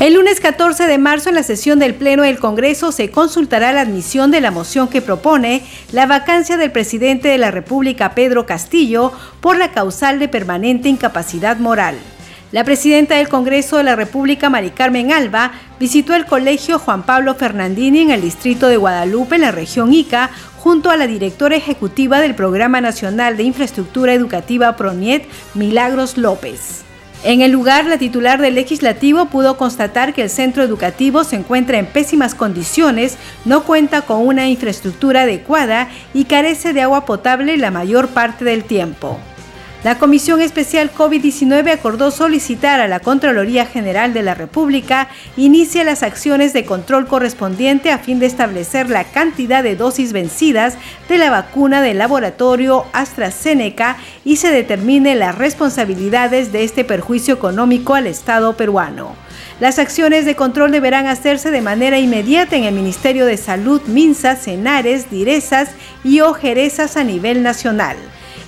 El lunes 14 de marzo, en la sesión del Pleno del Congreso, se consultará la admisión de la moción que propone la vacancia del presidente de la República, Pedro Castillo, por la causal de permanente incapacidad moral. La presidenta del Congreso de la República, Mari Carmen Alba, visitó el colegio Juan Pablo Fernandini en el distrito de Guadalupe, en la región Ica, junto a la directora ejecutiva del Programa Nacional de Infraestructura Educativa PRONIET, Milagros López. En el lugar, la titular del legislativo pudo constatar que el centro educativo se encuentra en pésimas condiciones, no cuenta con una infraestructura adecuada y carece de agua potable la mayor parte del tiempo. La Comisión Especial COVID-19 acordó solicitar a la Contraloría General de la República inicie las acciones de control correspondiente a fin de establecer la cantidad de dosis vencidas de la vacuna del laboratorio AstraZeneca y se determine las responsabilidades de este perjuicio económico al Estado peruano. Las acciones de control deberán hacerse de manera inmediata en el Ministerio de Salud, MINSA, Cenares, Direzas y Ojerezas a nivel nacional.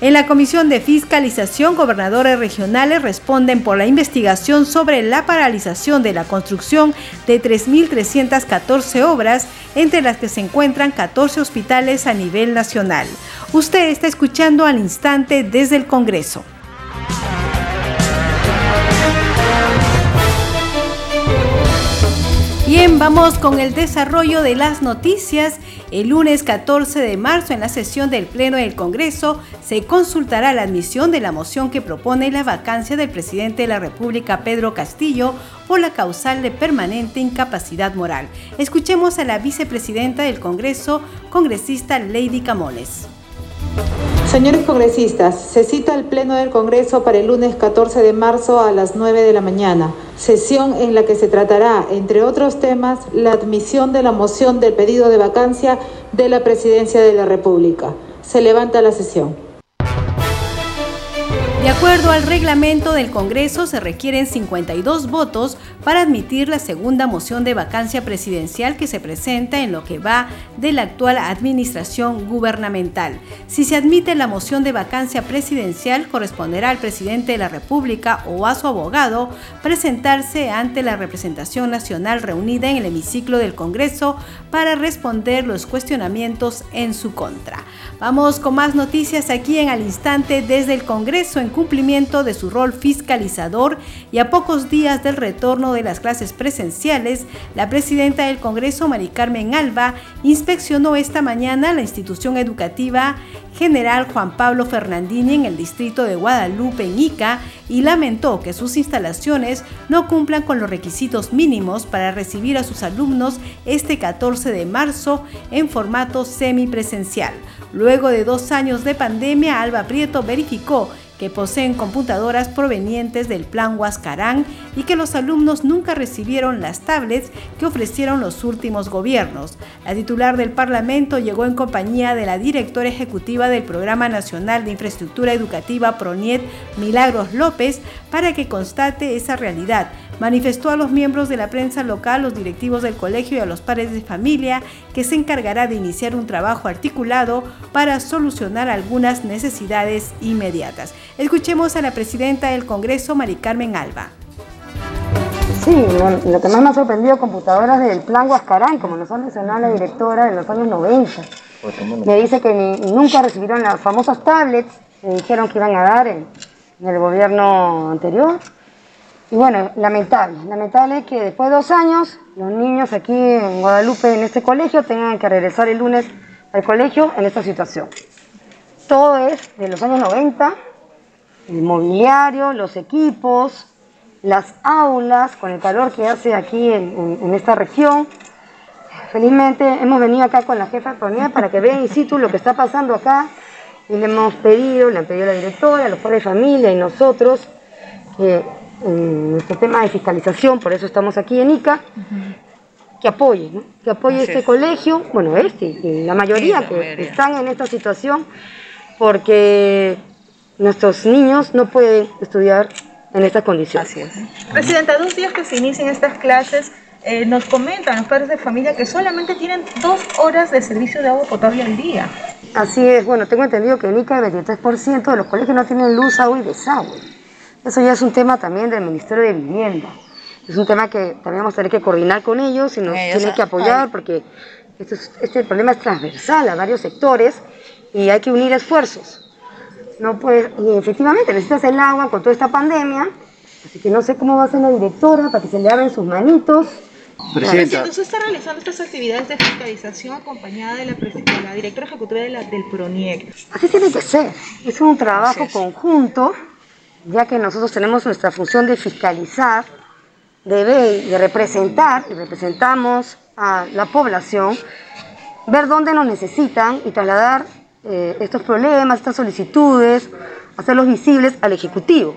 En la Comisión de Fiscalización, gobernadores regionales responden por la investigación sobre la paralización de la construcción de 3.314 obras, entre las que se encuentran 14 hospitales a nivel nacional. Usted está escuchando al instante desde el Congreso. Bien, vamos con el desarrollo de las noticias. El lunes 14 de marzo, en la sesión del Pleno del Congreso, se consultará la admisión de la moción que propone la vacancia del presidente de la República, Pedro Castillo, por la causal de permanente incapacidad moral. Escuchemos a la vicepresidenta del Congreso, congresista Lady Camones. Señores congresistas, se cita el Pleno del Congreso para el lunes 14 de marzo a las 9 de la mañana, sesión en la que se tratará, entre otros temas, la admisión de la moción del pedido de vacancia de la Presidencia de la República. Se levanta la sesión. De acuerdo al reglamento del Congreso, se requieren 52 votos para admitir la segunda moción de vacancia presidencial que se presenta en lo que va de la actual administración gubernamental. Si se admite la moción de vacancia presidencial, corresponderá al presidente de la República o a su abogado presentarse ante la representación nacional reunida en el hemiciclo del Congreso para responder los cuestionamientos en su contra. Vamos con más noticias aquí en al instante desde el Congreso en cumplimiento de su rol fiscalizador y a pocos días del retorno de las clases presenciales, la presidenta del Congreso, Mari Carmen Alba, inspeccionó esta mañana la institución educativa General Juan Pablo Fernandini en el distrito de Guadalupe, en Ica, y lamentó que sus instalaciones no cumplan con los requisitos mínimos para recibir a sus alumnos este 14 de marzo en formato semipresencial. Luego de dos años de pandemia, Alba Prieto verificó que poseen computadoras provenientes del Plan Huascarán y que los alumnos nunca recibieron las tablets que ofrecieron los últimos gobiernos. La titular del Parlamento llegó en compañía de la directora ejecutiva del Programa Nacional de Infraestructura Educativa PRONIET, Milagros López, para que constate esa realidad manifestó a los miembros de la prensa local, los directivos del colegio y a los padres de familia que se encargará de iniciar un trabajo articulado para solucionar algunas necesidades inmediatas. Escuchemos a la presidenta del Congreso, Mari Carmen Alba. Sí, lo, que más me ha sorprendido, computadoras del Plan Huascarán, como nos ha mencionado la directora en los años 90. Me dice que nunca recibieron las famosas tablets que dijeron que iban a dar en el gobierno anterior. Y bueno, lamentable, lamentable que después de dos años los niños aquí en Guadalupe, en este colegio, tengan que regresar el lunes al colegio en esta situación. Todo es de los años 90, el mobiliario, los equipos, las aulas, con el calor que hace aquí en, esta región. Felizmente hemos venido acá con la jefa de para que vean in situ lo que está pasando acá y le hemos pedido, le han pedido la directora, los padres de familia y nosotros que nuestro tema de fiscalización, por eso estamos aquí en ICA, que apoye, ¿no? que apoye este colegio, bueno, este y la mayoría que están en esta situación, porque nuestros niños no pueden estudiar en estas condiciones. Así es. Presidenta, dos días que se inician estas clases, eh, nos comentan los padres de familia que solamente tienen dos horas de servicio de agua potable al día. Así es, bueno, tengo entendido que en ICA el 23% de los colegios no tienen luz, agua y desagüe. Eso ya es un tema también del Ministerio de Vivienda. Es un tema que también vamos a tener que coordinar con ellos y nos tienen que apoyar porque este problema es transversal a varios sectores y hay que unir esfuerzos. No puede, y efectivamente necesitas el agua con toda esta pandemia, así que no sé cómo va a ser la directora para que se le abren sus manitos Presidenta. Usted está realizando estas actividades de fiscalización acompañada de la, directora ejecutiva del PRONIEC. Así tiene que ser. Es un trabajo conjunto, ya que nosotros tenemos nuestra función de fiscalizar, de ver, de representar, y representamos a la población, ver dónde nos necesitan y trasladar eh, estos problemas, estas solicitudes, hacerlos visibles al Ejecutivo.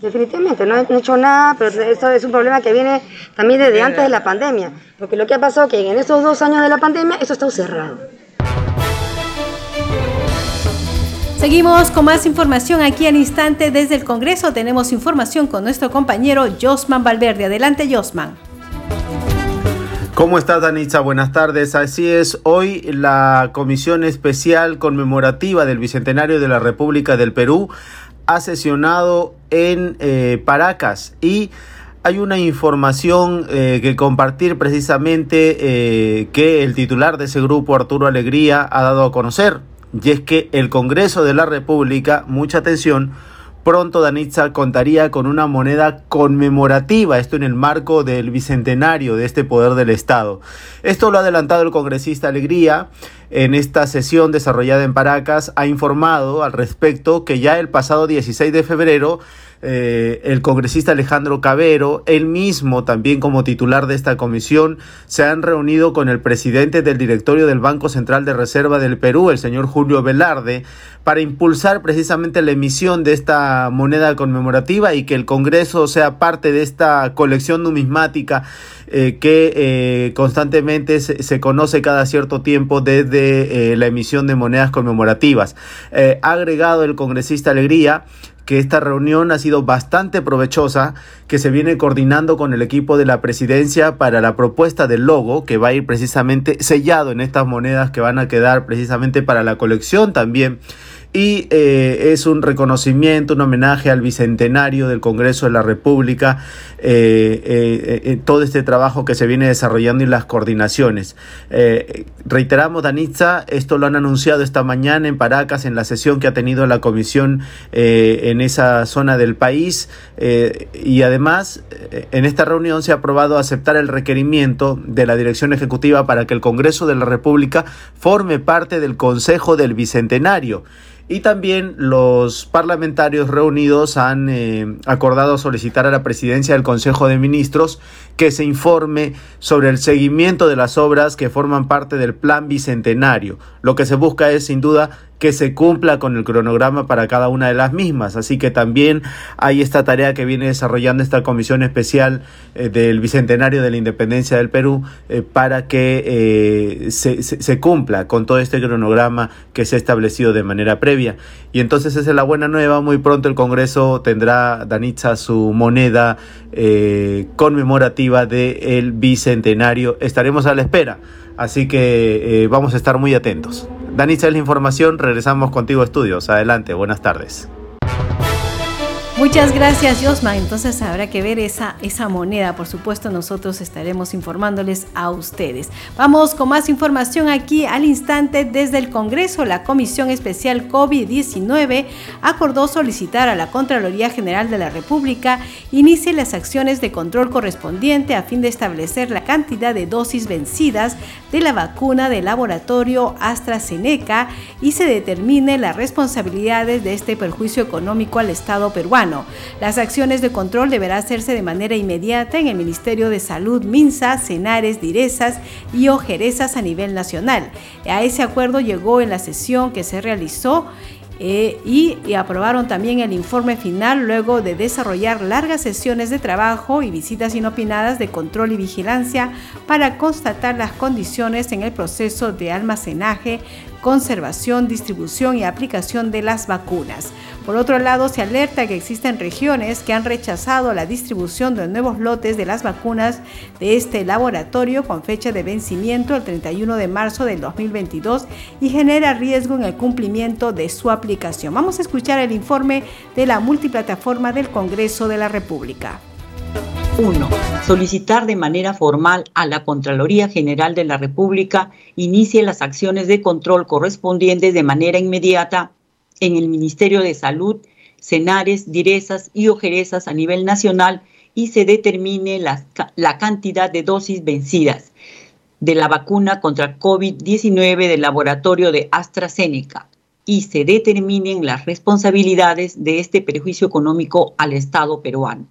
Definitivamente, no he hecho nada, pero eso es un problema que viene también desde antes de la pandemia, porque lo que ha pasado es que en estos dos años de la pandemia eso está cerrado. Seguimos con más información aquí al instante desde el Congreso. Tenemos información con nuestro compañero Josman Valverde. Adelante, Josman. ¿Cómo estás, Danitza? Buenas tardes. Así es, hoy la Comisión Especial Conmemorativa del Bicentenario de la República del Perú ha sesionado en eh, Paracas y hay una información eh, que compartir precisamente eh, que el titular de ese grupo, Arturo Alegría, ha dado a conocer. Y es que el Congreso de la República, mucha atención, pronto Danitza contaría con una moneda conmemorativa, esto en el marco del bicentenario de este poder del Estado. Esto lo ha adelantado el congresista Alegría en esta sesión desarrollada en Paracas, ha informado al respecto que ya el pasado 16 de febrero eh, el congresista Alejandro Cabero, él mismo también como titular de esta comisión, se han reunido con el presidente del directorio del Banco Central de Reserva del Perú, el señor Julio Velarde, para impulsar precisamente la emisión de esta moneda conmemorativa y que el Congreso sea parte de esta colección numismática eh, que eh, constantemente se, conoce cada cierto tiempo desde la emisión de monedas conmemorativas. ha agregado el congresista Alegría que esta reunión ha sido bastante provechosa, que se viene coordinando con el equipo de la presidencia para la propuesta del logo, que va a ir precisamente sellado en estas monedas que van a quedar precisamente para la colección también y eh, es un reconocimiento, un homenaje al bicentenario del Congreso de la República, eh, eh, todo este trabajo que se viene desarrollando y las coordinaciones. reiteramos, Danitza, esto lo han anunciado esta mañana en Paracas en la sesión que ha tenido la comisión en esa zona del país y además en esta reunión se ha aprobado aceptar el requerimiento de la Dirección Ejecutiva para que el Congreso de la República forme parte del Consejo del Bicentenario. Y también los parlamentarios reunidos han eh, acordado solicitar a la presidencia del Consejo de Ministros que se informe sobre el seguimiento de las obras que forman parte del plan bicentenario. Lo que se busca es sin duda que se cumpla con el cronograma para cada una de las mismas. Así que también hay esta tarea que viene desarrollando esta comisión especial eh, del Bicentenario de la Independencia del Perú eh, para que eh, se, se, cumpla con todo este cronograma que se ha establecido de manera previa. Y entonces esa es la buena nueva. Muy pronto el Congreso tendrá, Danitza, su moneda conmemorativa del Bicentenario. Estaremos a la espera. Así que vamos a estar muy atentos. Danitza es la información, regresamos contigo estudios. Adelante, buenas tardes. Muchas gracias, Josma. Entonces habrá que ver esa, esa moneda. Por supuesto, nosotros estaremos informándoles a ustedes. Vamos con más información aquí al instante desde el Congreso. La Comisión Especial COVID-19 acordó solicitar a la Contraloría General de la República inicie las acciones de control correspondiente a fin de establecer la cantidad de dosis vencidas de la vacuna del laboratorio AstraZeneca y se determine las responsabilidades de este perjuicio económico al Estado peruano. Las acciones de control deberán hacerse de manera inmediata en el Ministerio de Salud, MINSA, Cenares, Direzas y Ojerezas a nivel nacional. A ese acuerdo llegó en la sesión que se realizó eh, y, y, aprobaron también el informe final luego de desarrollar largas sesiones de trabajo y visitas inopinadas de control y vigilancia para constatar las condiciones en el proceso de almacenaje, conservación, distribución y aplicación de las vacunas. Por otro lado, se alerta que existen regiones que han rechazado la distribución de nuevos lotes de las vacunas de este laboratorio con fecha de vencimiento el 31 de marzo del 2022 y genera riesgo en el cumplimiento de su aplicación. Vamos a escuchar el informe de la multiplataforma del Congreso de la República. 1. Solicitar de manera formal a la Contraloría General de la República inicie las acciones de control correspondientes de manera inmediata en el Ministerio de Salud, Cenares, Direzas y Ojerezas a nivel nacional y se determine la, la cantidad de dosis vencidas de la vacuna contra COVID-19 del laboratorio de AstraZeneca y se determinen las responsabilidades de este perjuicio económico al Estado peruano.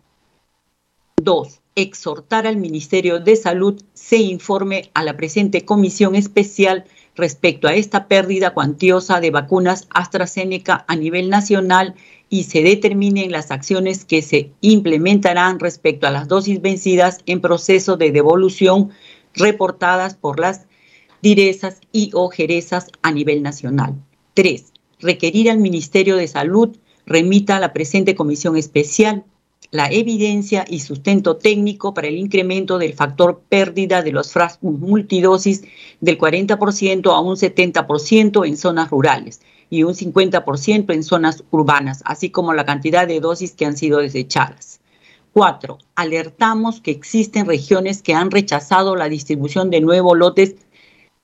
2. Exhortar al Ministerio de Salud se informe a la presente comisión especial respecto a esta pérdida cuantiosa de vacunas AstraZeneca a nivel nacional y se determinen las acciones que se implementarán respecto a las dosis vencidas en proceso de devolución reportadas por las direzas y o jerezas a nivel nacional. 3. Requerir al Ministerio de Salud remita a la presente comisión especial la evidencia y sustento técnico para el incremento del factor pérdida de los frascos multidosis del 40% a un 70% en zonas rurales y un 50% en zonas urbanas, así como la cantidad de dosis que han sido desechadas. 4. Alertamos que existen regiones que han rechazado la distribución de nuevos lotes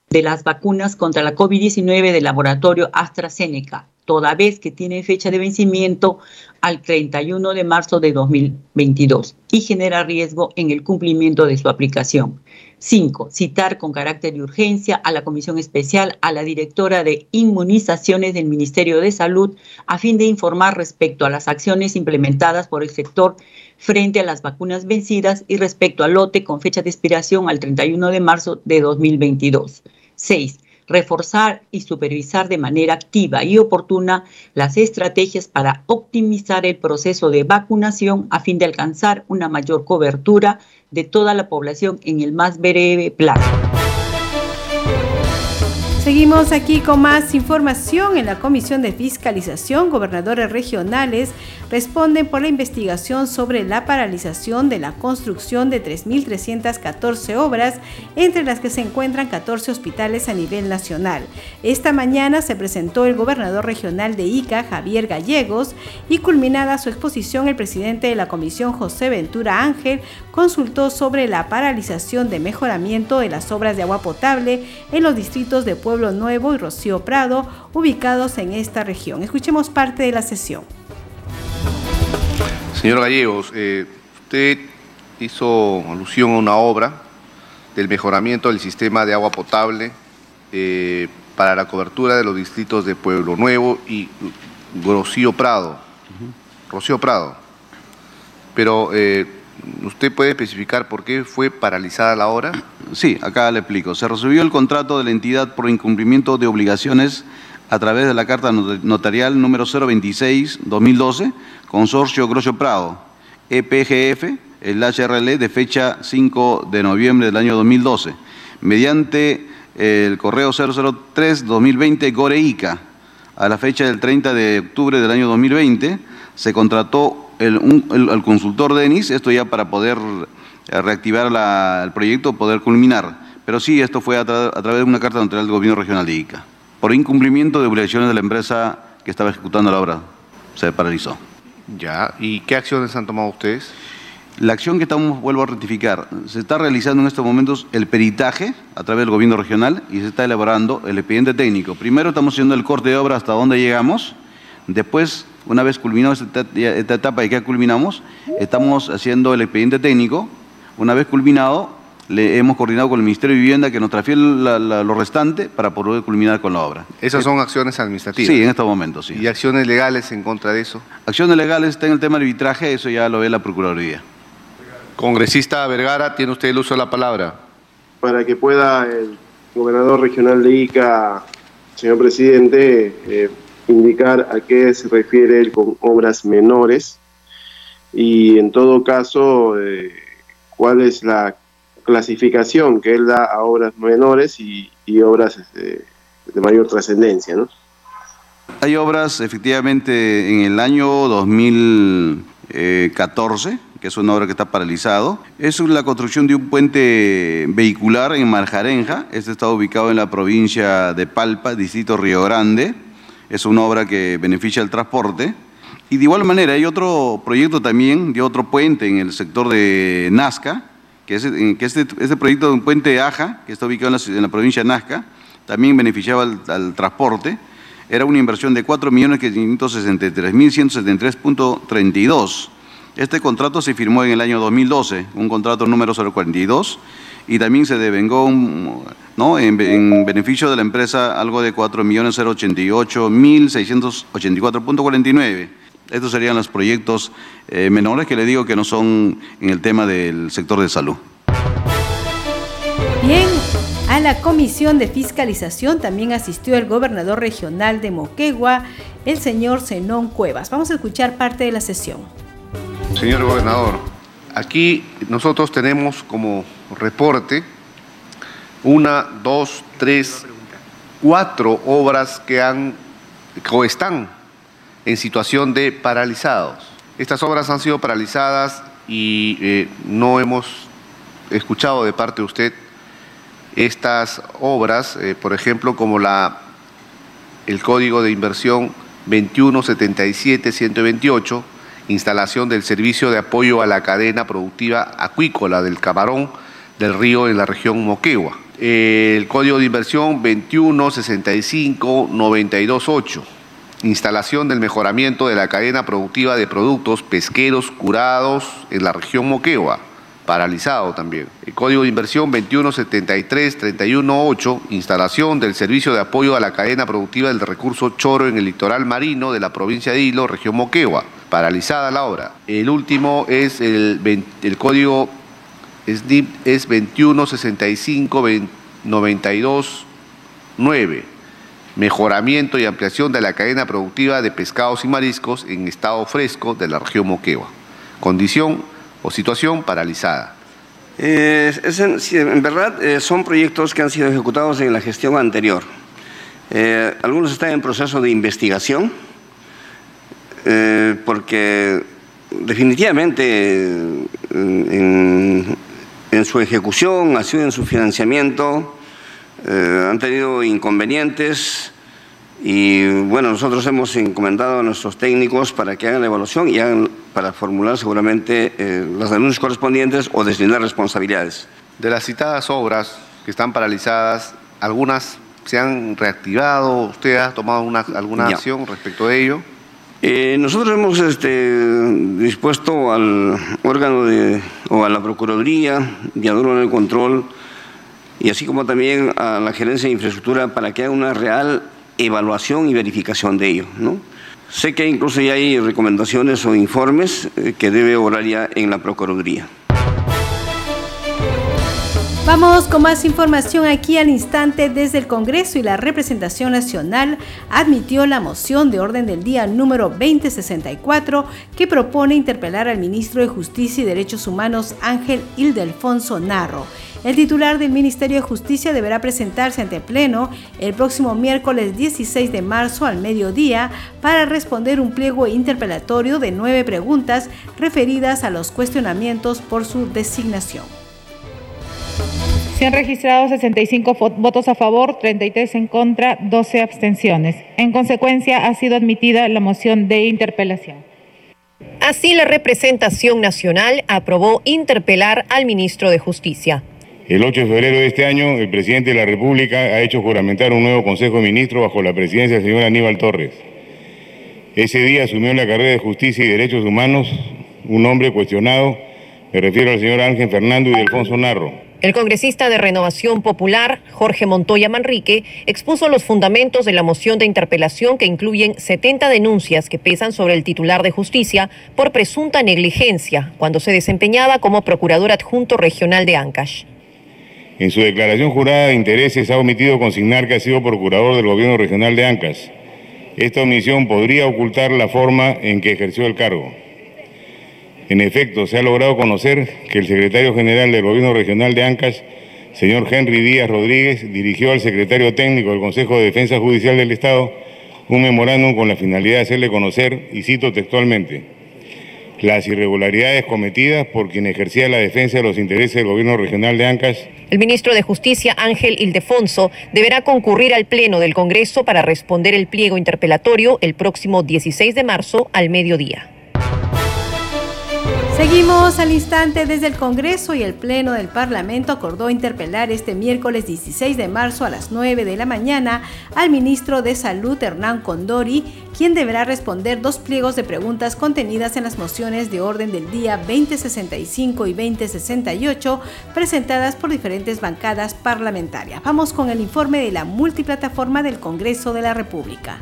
de las vacunas contra la COVID-19 del laboratorio AstraZeneca, toda vez que tiene fecha de vencimiento al 31 de marzo de 2022 y genera riesgo en el cumplimiento de su aplicación. 5. Citar con carácter de urgencia a la Comisión Especial a la directora de inmunizaciones del Ministerio de Salud a fin de informar respecto a las acciones implementadas por el sector frente a las vacunas vencidas y respecto al lote con fecha de expiración al 31 de marzo de 2022. 6 reforzar y supervisar de manera activa y oportuna las estrategias para optimizar el proceso de vacunación a fin de alcanzar una mayor cobertura de toda la población en el más breve plazo. Seguimos aquí con más información. En la Comisión de Fiscalización, gobernadores regionales responden por la investigación sobre la paralización de la construcción de 3.314 obras, entre las que se encuentran 14 hospitales a nivel nacional. Esta mañana se presentó el gobernador regional de Ica, Javier Gallegos, y culminada su exposición, el presidente de la Comisión, José Ventura Ángel, consultó sobre la paralización de mejoramiento de las obras de agua potable en los distritos de Pueblo Nuevo y Rocío Prado, ubicados en esta región. Escuchemos parte de la sesión. Señor Gallegos, eh, usted hizo alusión a una obra del mejoramiento del sistema de agua potable eh, para la cobertura de los distritos de Pueblo Nuevo y Rocío Prado. Rocío Prado. Pero eh, ¿Usted puede especificar por qué fue paralizada la obra? Sí, acá le explico. Se resolvió el contrato de la entidad por incumplimiento de obligaciones a través de la carta notarial número 026-2012, Consorcio Grosso Prado, EPGF, el HRL de fecha 5 de noviembre del año 2012, mediante el correo 003-2020 Goreica, a la fecha del 30 de octubre del año 2020, se contrató el, consultor Denis, esto ya para poder eh, reactivar el proyecto, poder culminar. Pero sí, esto fue a, través de una carta notarial del gobierno regional de Ica. Por incumplimiento de obligaciones de la empresa que estaba ejecutando la obra, se paralizó. Ya, ¿y qué acciones han tomado ustedes? La acción que estamos, vuelvo a rectificar, se está realizando en estos momentos el peritaje a través del gobierno regional y se está elaborando el expediente técnico. Primero estamos haciendo el corte de obra hasta donde llegamos, después una vez culminado esta, etapa y que culminamos, estamos haciendo el expediente técnico. Una vez culminado, le hemos coordinado con el Ministerio de Vivienda que nos transfiere lo restante para poder culminar con la obra. ¿Esas son acciones administrativas? Sí, en estos momentos, sí. ¿Y acciones legales en contra de eso? Acciones legales está en el tema del arbitraje, eso ya lo ve la Procuraduría. Congresista Vergara, tiene usted el uso de la palabra. Para que pueda el gobernador regional de Ica, señor presidente, eh, indicar a qué se refiere él con obras menores y en todo caso eh, cuál es la clasificación que él da a obras menores y, obras este, de mayor trascendencia. Hay obras efectivamente en el año 2014 que es una obra que está paralizado. Es la construcción de un puente vehicular en Marjarenja. Este está ubicado en la provincia de Palpa, distrito Río Grande. Es una obra que beneficia el transporte. Y de igual manera hay otro proyecto también de otro puente en el sector de Nazca, que, es, que este, este, proyecto de un puente Aja, que está ubicado en la, provincia de Nazca, también beneficiaba al, al transporte. Era una inversión de 4.563.173.32 este contrato se firmó en el año 2012, un contrato número 042, y también se devengó ¿no? en, beneficio de la empresa algo de 4.088.684.49. Estos serían los proyectos eh, menores que le digo que no son en el tema del sector de salud. Bien, a la comisión de fiscalización también asistió el gobernador regional de Moquegua, el señor Zenón Cuevas. Vamos a escuchar parte de la sesión. Señor gobernador, aquí nosotros tenemos como reporte una, dos, tres, cuatro obras que han o están en situación de paralizados. Estas obras han sido paralizadas y eh, no hemos escuchado de parte de usted estas obras, eh, por ejemplo, como la, el código de inversión 2177-128, instalación del servicio de apoyo a la cadena productiva acuícola del camarón del río en la región Moquegua. El código de inversión 2165928, instalación del mejoramiento de la cadena productiva de productos pesqueros curados en la región Moquegua paralizado también. El código de inversión 2173-318, instalación del servicio de apoyo a la cadena productiva del recurso choro en el litoral marino de la provincia de Hilo, región Moquegua, paralizada la obra. El último es el, el código es, es 2165-92-9, mejoramiento y ampliación de la cadena productiva de pescados y mariscos en estado fresco de la región Moquegua. Condición o situación paralizada. en, verdad eh, son proyectos que han sido ejecutados en la gestión anterior. Eh, algunos están en proceso de investigación eh, porque definitivamente en, su ejecución, así en su financiamiento, han tenido inconvenientes y bueno, nosotros hemos encomendado a nuestros técnicos para que hagan la evaluación y hagan, para formular seguramente eh, las denuncias correspondientes o deslindar responsabilidades. De las citadas obras que están paralizadas, ¿algunas se han reactivado? ¿Usted ha tomado una, alguna acción respecto de ello? Eh, nosotros hemos este, dispuesto al órgano de, o a la Procuraduría de en el Control y así como también a la Gerencia de Infraestructura para que haga una real evaluación y verificación de ello. Sé que incluso ya hay recomendaciones o informes eh, que debe orar ya en la Procuraduría. Vamos con más información aquí al instante desde el Congreso y la representación nacional admitió la moción de orden del día número 2064 que propone interpelar al ministro de Justicia y Derechos Humanos Ángel Ildefonso Narro el titular del Ministerio de Justicia deberá presentarse ante Pleno el próximo miércoles 16 de marzo al mediodía para responder un pliego interpelatorio de nueve preguntas referidas a los cuestionamientos por su designación. Se han registrado 65 votos a favor, 33 en contra, 12 abstenciones. En consecuencia, ha sido admitida la moción de interpelación. Así, la representación nacional aprobó interpelar al ministro de Justicia. El 8 de febrero de este año, el presidente de la República ha hecho juramentar un nuevo Consejo de Ministros bajo la presidencia del señor Aníbal Torres. Ese día asumió en la carrera de Justicia y Derechos Humanos un hombre cuestionado, me refiero al señor Ángel Fernando y Alfonso Narro. El congresista de Renovación Popular, Jorge Montoya Manrique, expuso los fundamentos de la moción de interpelación que incluyen 70 denuncias que pesan sobre el titular de justicia por presunta negligencia cuando se desempeñaba como procurador adjunto regional de Ancash. En su declaración jurada de intereses ha omitido consignar que ha sido procurador del gobierno regional de Ancas. Esta omisión podría ocultar la forma en que ejerció el cargo. En efecto, se ha logrado conocer que el secretario general del Gobierno Regional de Ancash, señor Henry Díaz Rodríguez, dirigió al secretario técnico del Consejo de Defensa Judicial del Estado un memorándum con la finalidad de hacerle conocer, y cito textualmente, las irregularidades cometidas por quien ejercía la defensa de los intereses del gobierno regional de Ancash. El ministro de Justicia, Ángel Ildefonso, deberá concurrir al Pleno del Congreso para responder el pliego interpelatorio el próximo 16 de marzo al mediodía. Seguimos al instante desde el Congreso y el Pleno del Parlamento acordó interpelar este miércoles 16 de marzo a las 9 de la mañana al ministro de Salud Hernán Condori, quien deberá responder dos pliegos de preguntas contenidas en las mociones de orden del día 2065 y 2068 presentadas por diferentes bancadas parlamentarias. Vamos con el informe de la multiplataforma del Congreso de la República.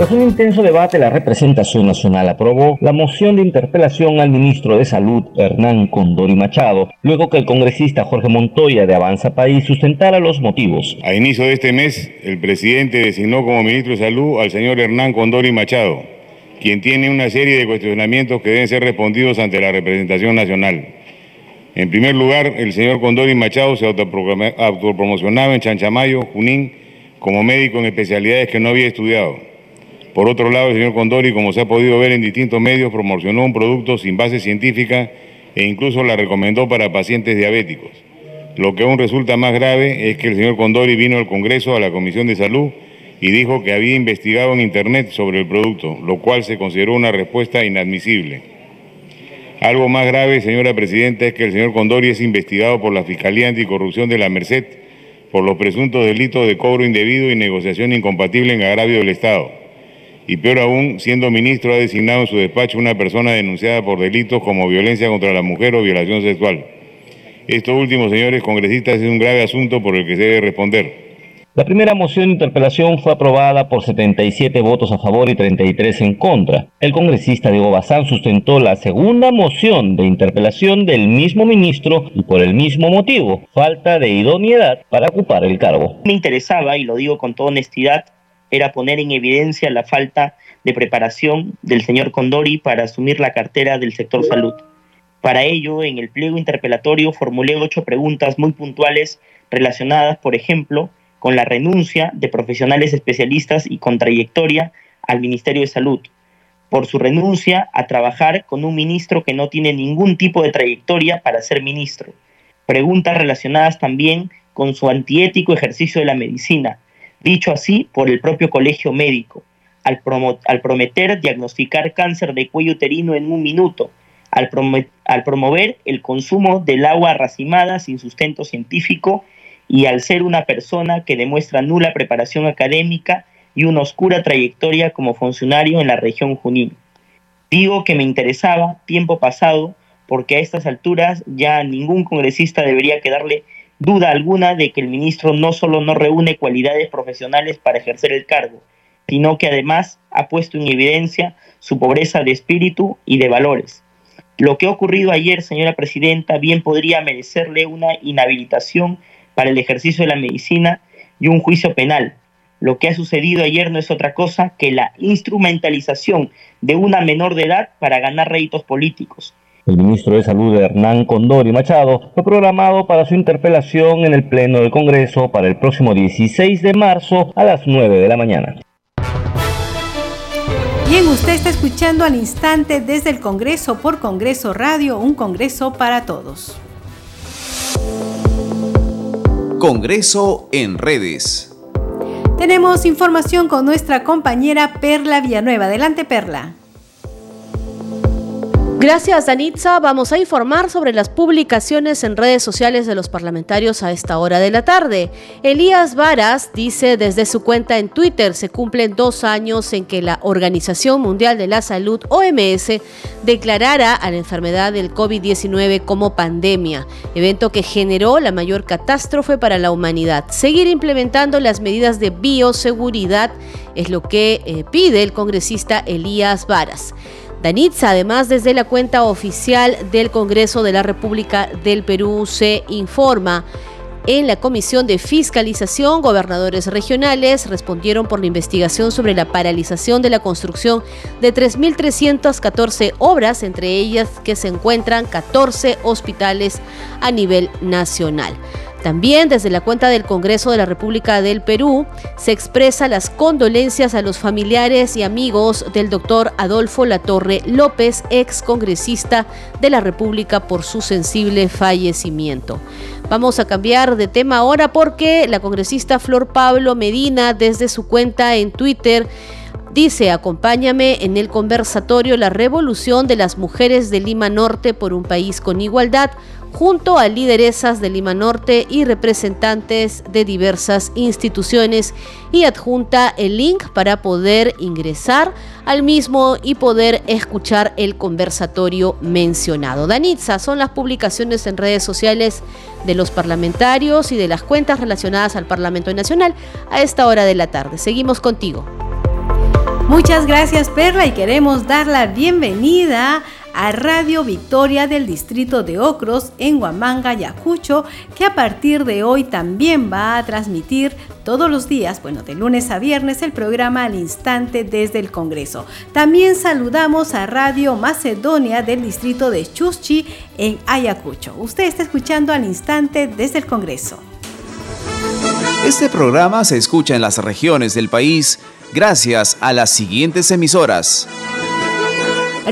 Tras un intenso debate, la representación nacional aprobó la moción de interpelación al ministro de Salud, Hernán Condori Machado, luego que el congresista Jorge Montoya de Avanza País sustentara los motivos. A inicio de este mes, el presidente designó como ministro de Salud al señor Hernán Condori Machado, quien tiene una serie de cuestionamientos que deben ser respondidos ante la representación nacional. En primer lugar, el señor Condori Machado se autopromocionaba en Chanchamayo, Junín, como médico en especialidades que no había estudiado. Por otro lado, el señor Condori, como se ha podido ver en distintos medios, promocionó un producto sin base científica e incluso la recomendó para pacientes diabéticos. Lo que aún resulta más grave es que el señor Condori vino al Congreso, a la Comisión de Salud, y dijo que había investigado en Internet sobre el producto, lo cual se consideró una respuesta inadmisible. Algo más grave, señora Presidenta, es que el señor Condori es investigado por la Fiscalía Anticorrupción de la Merced por los presuntos delitos de cobro indebido y negociación incompatible en agravio del Estado y peor aún, siendo ministro, ha designado en su despacho una persona denunciada por delitos como violencia contra la mujer o violación sexual. Esto último, señores congresistas, es un grave asunto por el que se debe responder. La primera moción de interpelación fue aprobada por 77 votos a favor y 33 en contra. El congresista Diego Bazán sustentó la segunda moción de interpelación del mismo ministro y por el mismo motivo, falta de idoneidad para ocupar el cargo. Me interesaba, y lo digo con toda honestidad, era poner en evidencia la falta de preparación del señor Condori para asumir la cartera del sector salud. Para ello, en el pliego interpelatorio formulé ocho preguntas muy puntuales relacionadas, por ejemplo, con la renuncia de profesionales especialistas y con trayectoria al Ministerio de Salud, por su renuncia a trabajar con un ministro que no tiene ningún tipo de trayectoria para ser ministro. Preguntas relacionadas también con su antiético ejercicio de la medicina, dicho así por el propio colegio médico, al, prometer diagnosticar cáncer de cuello uterino en un minuto, al, al promover el consumo del agua racimada sin sustento científico y al ser una persona que demuestra nula preparación académica y una oscura trayectoria como funcionario en la región Junín. Digo que me interesaba tiempo pasado porque a estas alturas ya ningún congresista debería quedarle duda alguna de que el ministro no solo no reúne cualidades profesionales para ejercer el cargo, sino que además ha puesto en evidencia su pobreza de espíritu y de valores. Lo que ha ocurrido ayer, señora presidenta, bien podría merecerle una inhabilitación para el ejercicio de la medicina y un juicio penal. Lo que ha sucedido ayer no es otra cosa que la instrumentalización de una menor de edad para ganar réditos políticos. El ministro de Salud Hernán Condori Machado fue programado para su interpelación en el Pleno del Congreso para el próximo 16 de marzo a las 9 de la mañana. Bien, usted está escuchando al instante desde el Congreso por Congreso Radio, un Congreso para todos. Congreso en redes. Tenemos información con nuestra compañera Perla Villanueva. Adelante, Perla. Gracias, Danitza. Vamos a informar sobre las publicaciones en redes sociales de los parlamentarios a esta hora de la tarde. Elías Varas dice desde su cuenta en Twitter se cumplen dos años en que la Organización Mundial de la Salud, OMS, declarara a la enfermedad del COVID-19 como pandemia, evento que generó la mayor catástrofe para la humanidad. Seguir implementando las medidas de bioseguridad es lo que eh, pide el congresista Elías Varas. Danitza, además, desde la cuenta oficial del Congreso de la República del Perú se informa En la Comisión de Fiscalización, gobernadores regionales respondieron por la investigación sobre la paralización de la construcción de 3.314 obras, entre ellas que se encuentran 14 hospitales a nivel nacional. También desde la cuenta del Congreso de la República del Perú se expresa las condolencias a los familiares y amigos del doctor Adolfo Latorre López, ex congresista de la República, por su sensible fallecimiento. Vamos a cambiar de tema ahora porque la congresista Flor Pablo Medina desde su cuenta en Twitter Dice, acompáñame en el conversatorio La Revolución de las Mujeres de Lima Norte por un país con igualdad, junto a lideresas de Lima Norte y representantes de diversas instituciones y adjunta el link para poder ingresar al mismo y poder escuchar el conversatorio mencionado. Danitza, son las publicaciones en redes sociales de los parlamentarios y de las cuentas relacionadas al Parlamento Nacional a esta hora de la tarde. Seguimos contigo. Muchas gracias Perla y queremos dar la bienvenida Radio Victoria del distrito de Ocros en Huamanga, Ayacucho, que a partir de hoy también va a transmitir todos los días, bueno, de lunes a viernes, el programa al instante desde el Congreso. También saludamos a Radio Macedonia del distrito de Chuschi en Ayacucho. Usted está escuchando al instante desde el Congreso. Este programa se escucha en las regiones del país gracias a las siguientes emisoras.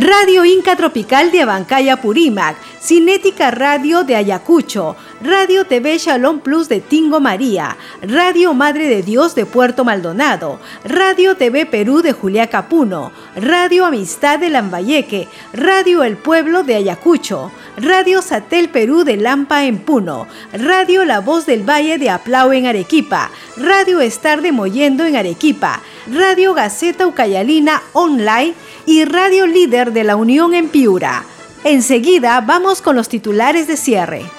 Radio Inca Tropical de Abancaya Purímac, Cinética Radio de Ayacucho, Radio TV Shalom Plus de Tingo María, Radio Madre de Dios de Puerto Maldonado, Radio TV Perú de Julia Capuno, Radio Amistad de Lambayeque, Radio El Pueblo de Ayacucho, Radio Satel Perú de Lampa en Puno, Radio La Voz del Valle de Aplau en Arequipa, Radio Estar de Moyendo en Arequipa, Radio Gaceta Ucayalina Online y Radio Líder de la Unión en Piura. Enseguida vamos con los titulares de cierre.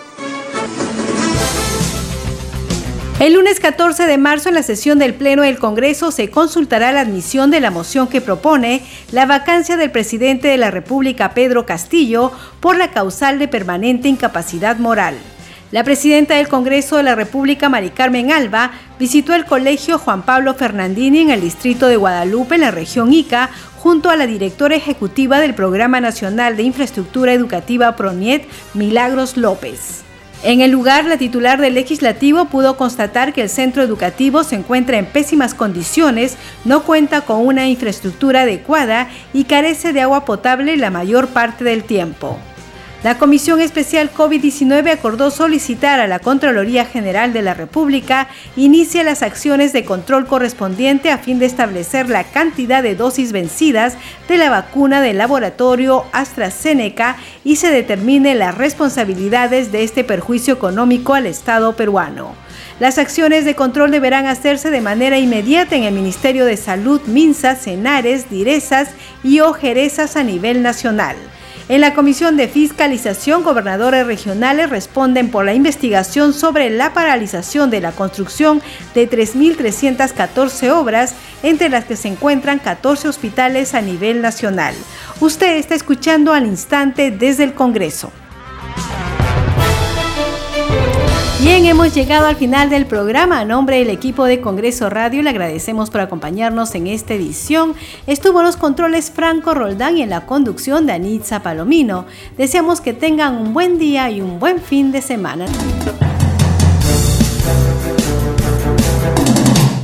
El lunes 14 de marzo en la sesión del Pleno del Congreso se consultará la admisión de la moción que propone la vacancia del presidente de la República Pedro Castillo por la causal de permanente incapacidad moral. La presidenta del Congreso de la República, Mari Carmen Alba, visitó el colegio Juan Pablo Fernandini en el distrito de Guadalupe, en la región Ica, junto a la directora ejecutiva del Programa Nacional de Infraestructura Educativa PRONIET, Milagros López. En el lugar, la titular del legislativo pudo constatar que el centro educativo se encuentra en pésimas condiciones, no cuenta con una infraestructura adecuada y carece de agua potable la mayor parte del tiempo. La Comisión Especial COVID-19 acordó solicitar a la Contraloría General de la República inicie las acciones de control correspondiente a fin de establecer la cantidad de dosis vencidas de la vacuna del laboratorio AstraZeneca y se determine las responsabilidades de este perjuicio económico al Estado peruano. Las acciones de control deberán hacerse de manera inmediata en el Ministerio de Salud, MINSA, Cenares, Direzas y Ojerezas a nivel nacional. En la Comisión de Fiscalización, gobernadores regionales responden por la investigación sobre la paralización de la construcción de 3.314 obras, entre las que se encuentran 14 hospitales a nivel nacional. Usted está escuchando al instante desde el Congreso. Bien, hemos llegado al final del programa. A nombre del equipo de Congreso Radio le agradecemos por acompañarnos en esta edición. Estuvo los controles Franco Roldán y en la conducción de Anitza Palomino. Deseamos que tengan un buen día y un buen fin de semana.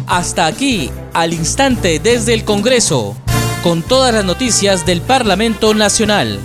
Hasta aquí, al instante desde el Congreso, con todas las noticias del Parlamento Nacional.